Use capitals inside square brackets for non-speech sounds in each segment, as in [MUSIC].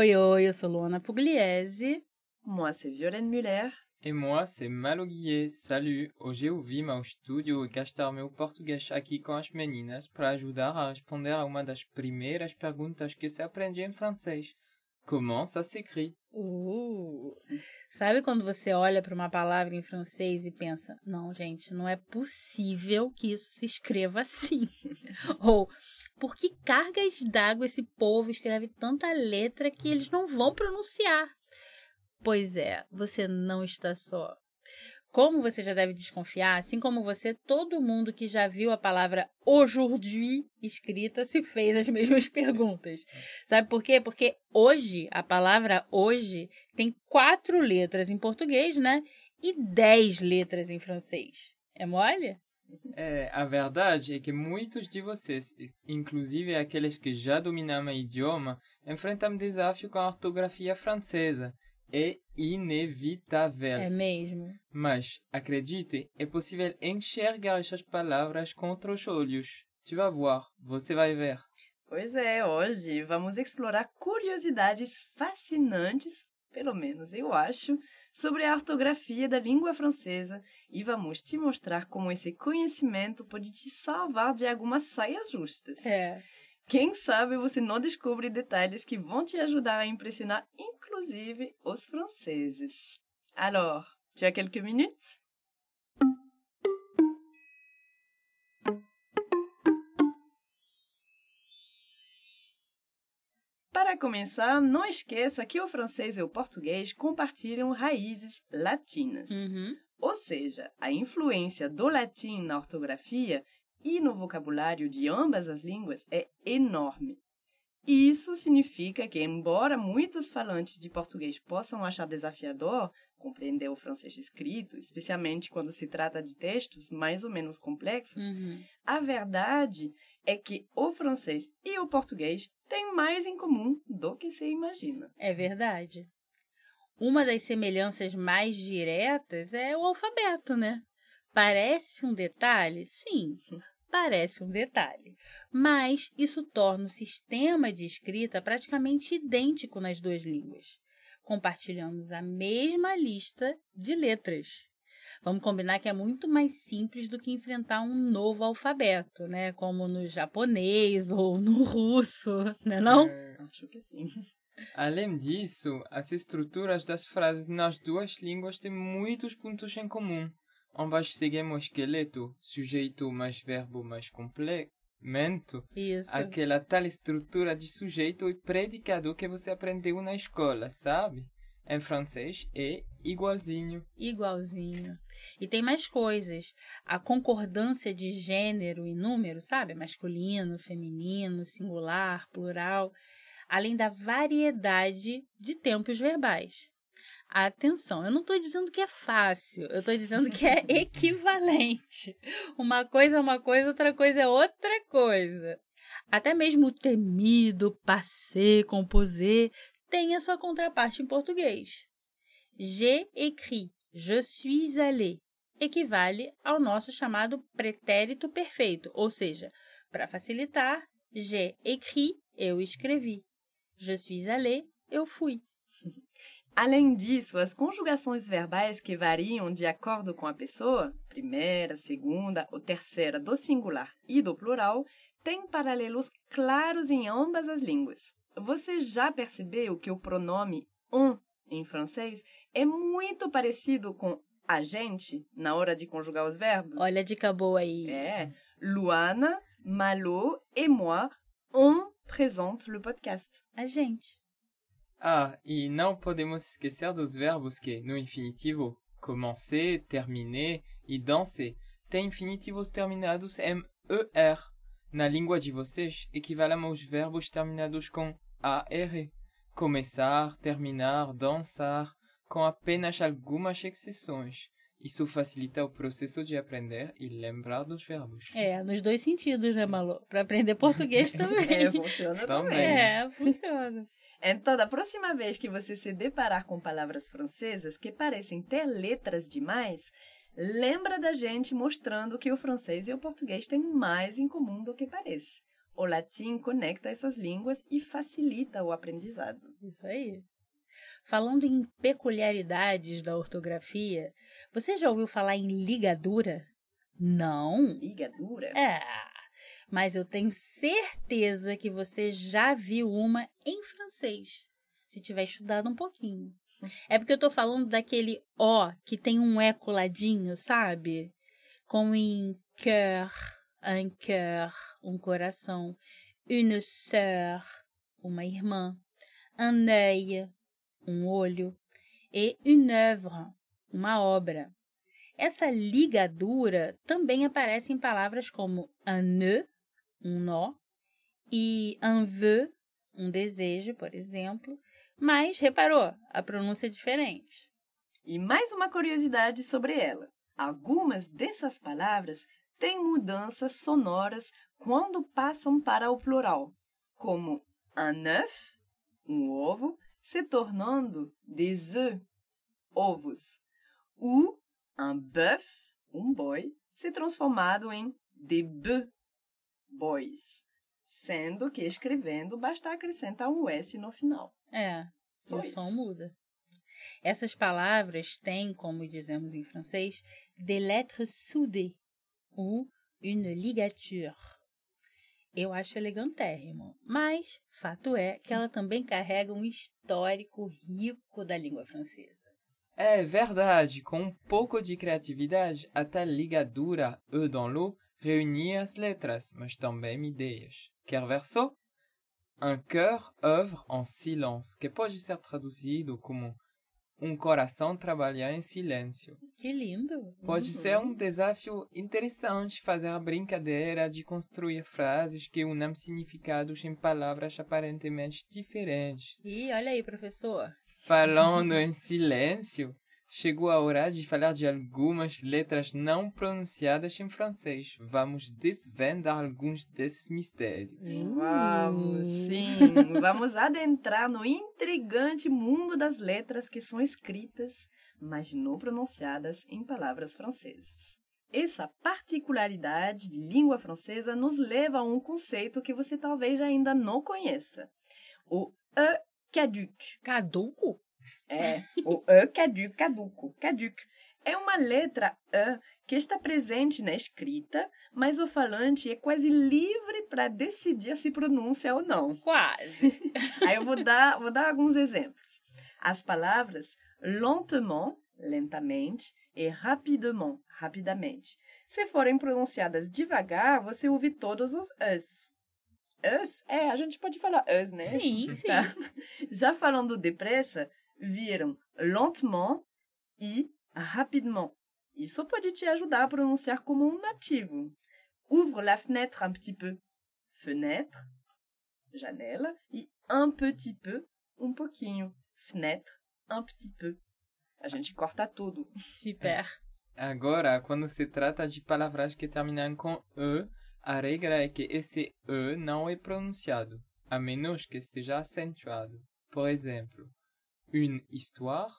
Oi, oi, eu sou Luana Pugliese. Moi, c'est Violaine Muller. E moi, c'est Malo Guillet. Salut! Hoje eu vim ao estúdio gastar meu português aqui com as meninas para ajudar a responder a uma das primeiras perguntas que se aprende em francês. Comment ça s'écrit? Uh, sabe quando você olha para uma palavra em francês e pensa: não, gente, não é possível que isso se escreva assim? [LAUGHS] Ou por que cargas d'água esse povo escreve tanta letra que eles não vão pronunciar? Pois é, você não está só. Como você já deve desconfiar, assim como você, todo mundo que já viu a palavra aujourd'hui escrita se fez as [LAUGHS] mesmas perguntas. Sabe por quê? Porque hoje, a palavra hoje, tem quatro letras em português, né? E dez letras em francês. É mole? É, a verdade é que muitos de vocês, inclusive aqueles que já dominam o idioma, enfrentam desafio com a ortografia francesa. É inevitável. É mesmo. Mas, acredite, é possível enxergar essas palavras contra os olhos. Tu vas voir, você vai ver. Pois é, hoje vamos explorar curiosidades fascinantes, pelo menos eu acho, sobre a ortografia da língua francesa e vamos te mostrar como esse conhecimento pode te salvar de algumas saias justas. É. Quem sabe você não descobre detalhes que vão te ajudar a impressionar, inclusive, os franceses. Alors, tu as quelques minutes? Para começar, não esqueça que o francês e o português compartilham raízes latinas. Uhum. Ou seja, a influência do latim na ortografia e no vocabulário de ambas as línguas é enorme. Isso significa que, embora muitos falantes de português possam achar desafiador compreender o francês escrito, especialmente quando se trata de textos mais ou menos complexos, Uhum. a verdade é que o francês e o português têm mais em comum do que se imagina. É verdade. Uma das semelhanças mais diretas é o alfabeto, né? Parece um detalhe? Sim, [LAUGHS] parece um detalhe. Mas isso torna o sistema de escrita praticamente idêntico nas duas línguas. Compartilhamos a mesma lista de letras. Vamos combinar que é muito mais simples do que enfrentar um novo alfabeto, né? Como no japonês ou no russo, né não? É, Acho que sim. Além disso, as estruturas das frases nas duas línguas têm muitos pontos em comum. Ambas seguem o esqueleto, sujeito mais verbo mais complemento, Isso. aquela tal estrutura de sujeito e predicado que você aprendeu na escola, sabe? Em francês é igualzinho. Igualzinho. E tem mais coisas. A concordância de gênero e número, sabe? Masculino, feminino, singular, plural. Além da variedade de tempos verbais. Atenção, eu não estou dizendo que é fácil, eu estou dizendo que é [LAUGHS] equivalente. Uma coisa é uma coisa, outra coisa é outra coisa. Até mesmo o temido passé, composé, tem a sua contraparte em português. J'ai écrit, je suis allé, equivale ao nosso chamado pretérito perfeito, ou seja, para facilitar, j'ai écrit, eu escrevi. Je suis allé, eu fui. [LAUGHS] Além disso, as conjugações verbais que variam de acordo com a pessoa, primeira, segunda ou terceira do singular e do plural, têm paralelos claros em ambas as línguas. Você já percebeu que o pronome on em francês é muito parecido com a gente na hora de conjugar os verbos? Olha a dica boa aí. É. Luana, Malo et moi, on présente le podcast. A gente. Ah, e não podemos esquecer dos verbos que, no infinitivo, commencer, terminer e danser têm infinitivos terminados em ER. Na língua de vocês, equivalem aos verbos terminados com AR. Começar, terminar, dançar, com apenas algumas exceções. Isso facilita o processo de aprender e lembrar dos verbos. É, nos dois sentidos, né, Malu? Para aprender português [LAUGHS] também. É, funciona Também. também. É, funciona. Então, da próxima vez que você se deparar com palavras francesas que parecem ter letras demais, lembra da gente mostrando que o francês e o português têm mais em comum do que parece. O latim conecta essas línguas e facilita o aprendizado. Isso aí. Falando em peculiaridades da ortografia, você já ouviu falar em ligadura? Não? Ligadura? É. Mas eu tenho certeza que você já viu uma em francês, se tiver estudado um pouquinho. É porque eu tô falando daquele O que tem um E coladinho, sabe? Como em cœur, un cœur, um coração. Une sœur, uma irmã. Un œil, um olho. E une œuvre, uma obra. Essa ligadura também aparece em palavras como un nœud, um nó, e un vœu, um desejo, por exemplo. Mas, reparou, a pronúncia é diferente. E mais uma curiosidade sobre ela. Algumas dessas palavras têm mudanças sonoras quando passam para o plural, como un œuf, um ovo, se tornando des œufs, ovos, ou un bœuf, um boi, se transformado em des bœufs, bois, sendo que escrevendo basta acrescentar um S no final. É, Só o isso. som muda. Essas palavras têm, como dizemos em francês, des lettres soudées, ou une ligature. Eu acho elegantérrimo, mas fato é que ela também carrega um histórico rico da língua francesa. É verdade, com um pouco de criatividade, a tal ligadura E dans l'eau reunia as letras, mas também ideias. Quer ver Un cœur œuvre en silence, que pode ser traduzido como um coração trabalha em silêncio. Que lindo! Pode ser um desafio interessante fazer a brincadeira de construir frases que unam significados em palavras aparentemente diferentes. E olha aí, professor. Falando em silêncio, chegou a hora de falar de algumas letras não pronunciadas em francês. Vamos desvendar alguns desses mistérios. Vamos, sim. [LAUGHS] Vamos adentrar no intrigante mundo das letras que são escritas, mas não pronunciadas em palavras francesas. Essa particularidade de língua francesa nos leva a um conceito que você talvez ainda não conheça. O E caduc. Caduco? É, o E caduc, caduco, caduc. É uma letra E que está presente na escrita, mas o falante é quase livre para decidir se pronuncia ou não. Quase. [LAUGHS] Aí eu vou dar, vou dar alguns exemplos. As palavras lentement, lentamente, e rapidement, rapidamente. Se forem pronunciadas devagar, você ouve todos os es. Es? É, a gente pode falar es, né? Sim, sim. Tá. Já falando depressa, viram lentement e rapidement. Isso pode te ajudar a pronunciar como um nativo. Ouvre la fenêtre un petit peu. Fenêtre, janela, e un petit peu, um pouquinho. Fenêtre, un petit peu. A gente corta tudo. Super. Agora, quando se trata de palavras que terminam com E, a regra é que esse E não é pronunciado, a menos que esteja acentuado. Por exemplo, une histoire,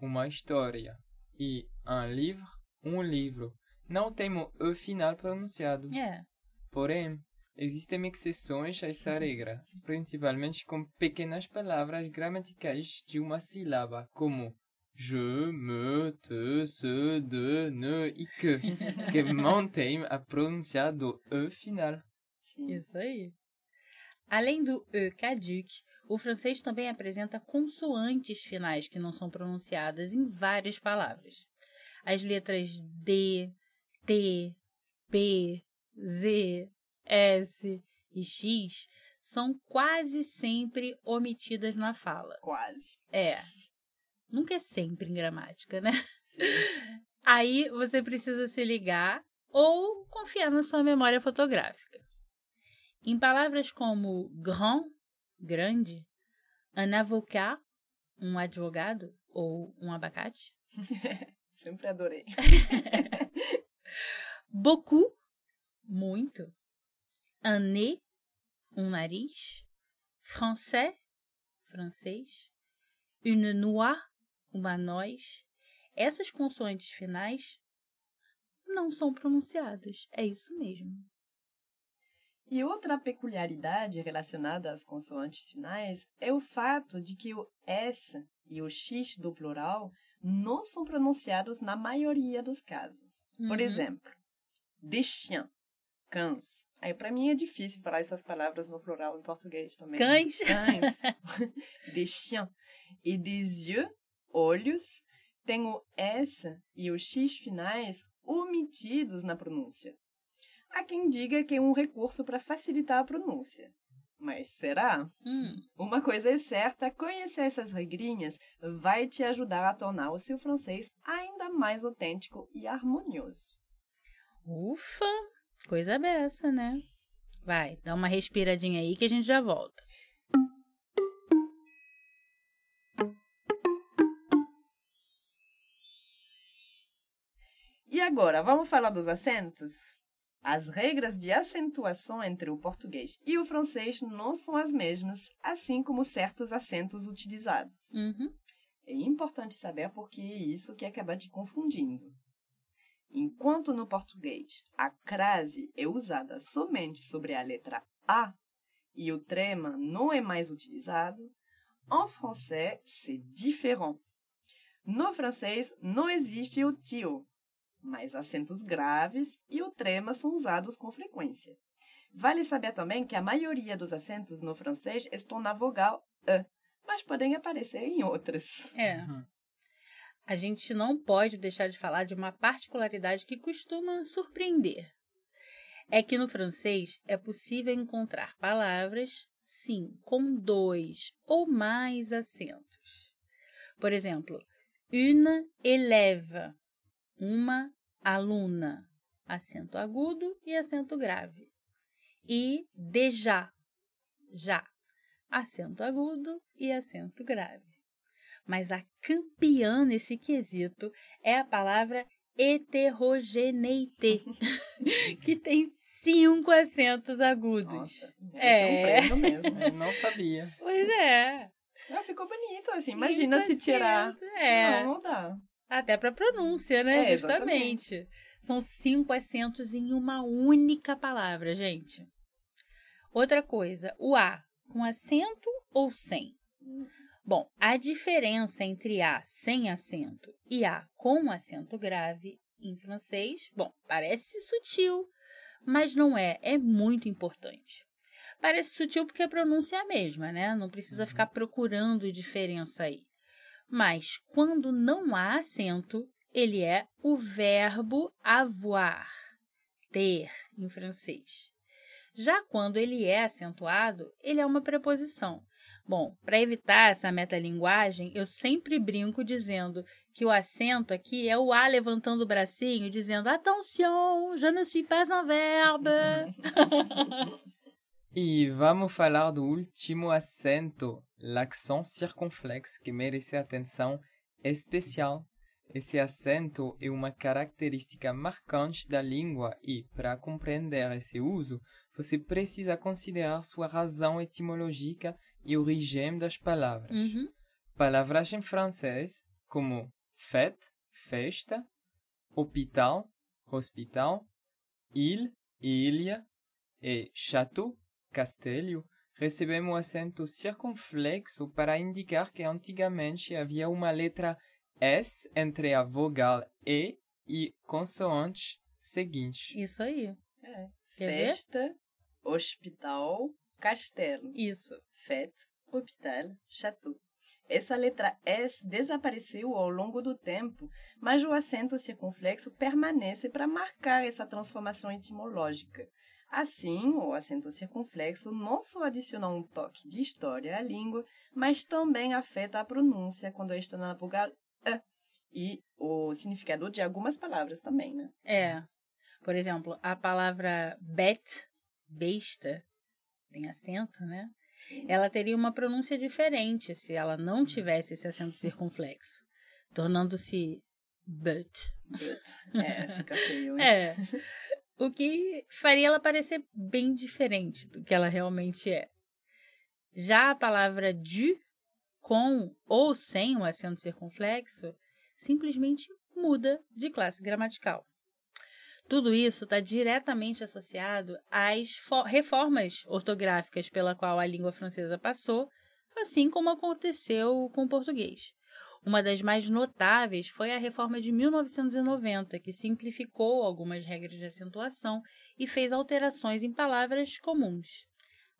uma história, e un livre, um livro. Não tem o E final pronunciado. É. Porém, existem exceções a essa regra, principalmente com pequenas palavras gramaticais de uma sílaba, como je, me, te, se, de, ne e que, que [LAUGHS] mantêm a pronúncia do E final. Sim. Isso aí. Além do E caduc, o francês também apresenta consoantes finais que não são pronunciadas em várias palavras. As letras D, T, P, Z, S e X são quase sempre omitidas na fala. Quase. É. Nunca é sempre em gramática, né? [LAUGHS] Aí você precisa se ligar ou confiar na sua memória fotográfica. Em palavras como grand, grande, un avocat, um advogado ou um abacate, [LAUGHS] Sempre adorei. [LAUGHS] beaucoup, muito, un nez, um nariz, français, francês, une noix, uma noz. Essas consoantes finais não são pronunciadas. É isso mesmo. E outra peculiaridade relacionada às consoantes finais é o fato de que o S e o X do plural não são pronunciados na maioria dos casos. Por Uhum. exemplo, des chiens, cães. Aí para mim é difícil falar essas palavras no plural em português também. Cães. Cães. [LAUGHS] des chiens. E des yeux, olhos, tem o S e o X finais omitidos na pronúncia. Há quem diga que é um recurso para facilitar a pronúncia. Mas será? Hum, Uma coisa é certa, conhecer essas regrinhas vai te ajudar a tornar o seu francês ainda mais autêntico e harmonioso. ufa, coisa beça, né? Vai, dá uma respiradinha aí que a gente já volta. E agora, vamos falar dos acentos? As regras de acentuação entre o português e o francês não são as mesmas, assim como certos acentos utilizados. Uhum. É importante saber porque é isso que acaba te confundindo. Enquanto no português a crase é usada somente sobre a letra A e o trema não é mais utilizado, en français c'est différent. No francês não existe o tio, mas acentos graves e o trema são usados com frequência. Vale saber também que a maioria dos acentos no francês estão na vogal E, mas podem aparecer em outras. É. Uhum. A gente não pode deixar de falar de uma particularidade que costuma surpreender. É que no francês é possível encontrar palavras, sim, com dois ou mais acentos. Por exemplo, une élève, uma aluna, acento agudo e acento grave. E déjà, já, acento agudo e acento grave. Mas a campeã nesse quesito é a palavra heterogeneité, [LAUGHS] que tem cinco acentos agudos. Nossa, É. é um prêmio mesmo. Eu não sabia. Pois é. Ah, ficou bonito, assim. Imagina se tirar. É. Não, não dá. Até para pronúncia, né? É, Justamente. São cinco acentos em uma única palavra, gente. Outra coisa, o A com acento ou sem? Bom, a diferença entre A sem acento e A com acento grave em francês, bom, parece sutil, mas não é, é muito importante. Parece sutil porque a pronúncia é a mesma, né? Não precisa ficar procurando diferença aí. Mas quando não há acento, ele é o verbo avoir, ter, em francês. Já quando ele é acentuado, ele é uma preposição. Bom, para evitar essa metalinguagem, eu sempre brinco dizendo que o acento aqui é o A levantando o bracinho, dizendo Attention, je ne suis pas un verbe. [LAUGHS] E vamos falar do último acento, l'accent circunflexo, que merece atenção especial. Esse acento é uma característica marcante da língua e, para compreender esse uso, você precisa considerar sua razão etimológica e origem das palavras. Uhum. Palavras em francês como fête, festa, hospital, hospital, île, ilha e château, castelo, recebem o acento circunflexo para indicar que antigamente havia uma letra S entre a vogal E e consoantes seguintes. Isso aí. É. Festa, hospital, castelo. Isso. Fête, hôpital, château. Essa letra S desapareceu ao longo do tempo, mas o acento circunflexo permanece para marcar essa transformação etimológica. Assim, o acento circunflexo não só adiciona um toque de história à língua, mas também afeta a pronúncia quando está na vogal E e o significado de algumas palavras também, né? É. Por exemplo, a palavra bet, besta, tem acento, né? Sim. Ela teria uma pronúncia diferente se ela não tivesse esse acento circunflexo, tornando-se but. But. É, fica feio. hein? É. [LAUGHS] O que faria ela parecer bem diferente do que ela realmente é. Já a palavra du, com ou sem um acento circunflexo, simplesmente muda de classe gramatical. Tudo isso está diretamente associado às fo- reformas ortográficas pela qual a língua francesa passou, assim como aconteceu com o português. Uma das mais notáveis foi a reforma de 1990, que simplificou algumas regras de acentuação e fez alterações em palavras comuns.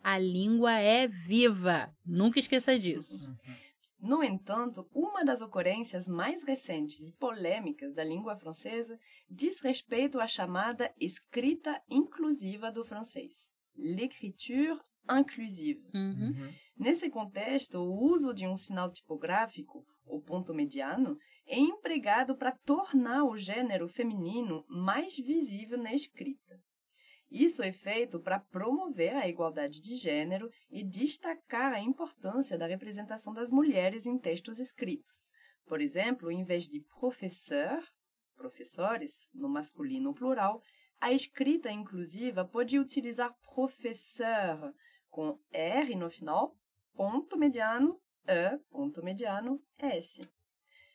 A língua é viva, nunca esqueça disso. No entanto, uma das ocorrências mais recentes e polêmicas da língua francesa diz respeito à chamada escrita inclusiva do francês, l'écriture inclusive. Uhum. Nesse contexto, o uso de um sinal tipográfico, o ponto mediano, é empregado para tornar o gênero feminino mais visível na escrita. Isso é feito para promover a igualdade de gênero e destacar a importância da representação das mulheres em textos escritos. Por exemplo, em vez de professeur, professores, no masculino plural, a escrita inclusiva pode utilizar professeur com R no final, ponto mediano, E, ponto mediano, S,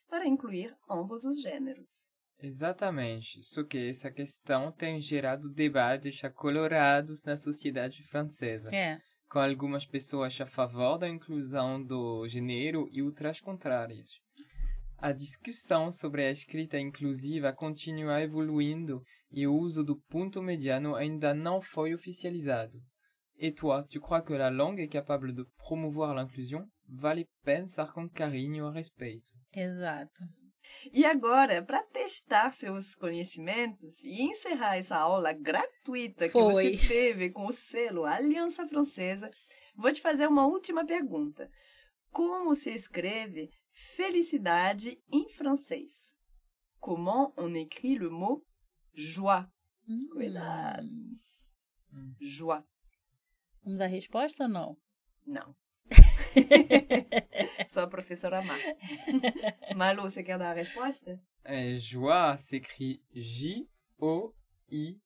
para incluir ambos os gêneros. Exatamente. Só que essa questão tem gerado debates acolorados na sociedade francesa, É, com algumas pessoas a favor da inclusão do gênero e outras contrárias. A discussão sobre a escrita inclusiva continua evoluindo e o uso do ponto mediano ainda não foi oficializado. Et toi, tu crois que la langue est capable de promouvoir l'inclusion? Vale pensar com carinho a respeito. exato. E agora, para testar seus conhecimentos e encerrar essa aula gratuita que Foi. você teve com o selo Aliança Francesa, vou te fazer uma última pergunta. Como se escreve felicidade em francês? Comment on écrit le mot joie? Hum. Cuidado. Joie. Vamos dar resposta ou não? Não. [LAUGHS] Só a professora Mar. [LAUGHS] Malu, você quer dar a resposta? Et joie s'écrit J-O-I-E.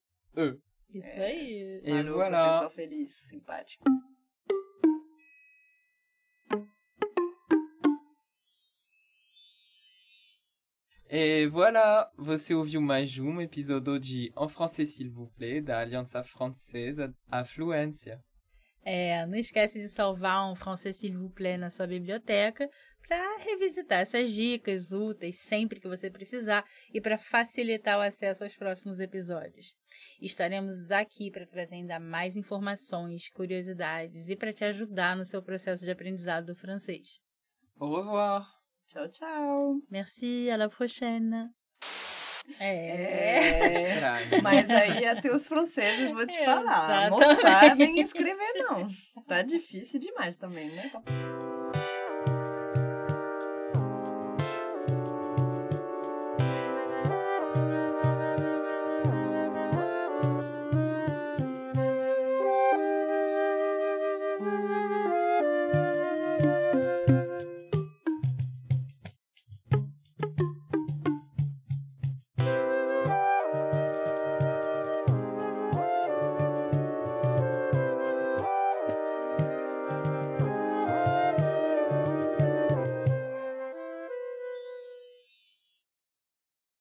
Isso aí. Et Malu, voilà. professor feliz, simpático. Et voilà, você ouviu mais um episódio de En Français s'il vous plaît, da Aliança Francesa à Fluência. É, não esquece de salvar um francês s'il vous plaît na sua biblioteca para revisitar essas dicas úteis sempre que você precisar e para facilitar o acesso aos próximos episódios. Estaremos aqui para trazer ainda mais informações, curiosidades e para te ajudar no seu processo de aprendizado do francês. Au revoir! Tchau, tchau. Merci, à la prochaine. É. É. Mas aí até os franceses, vou te falar, não Exatamente. sabem escrever, não. Tá difícil demais também, né? Tá-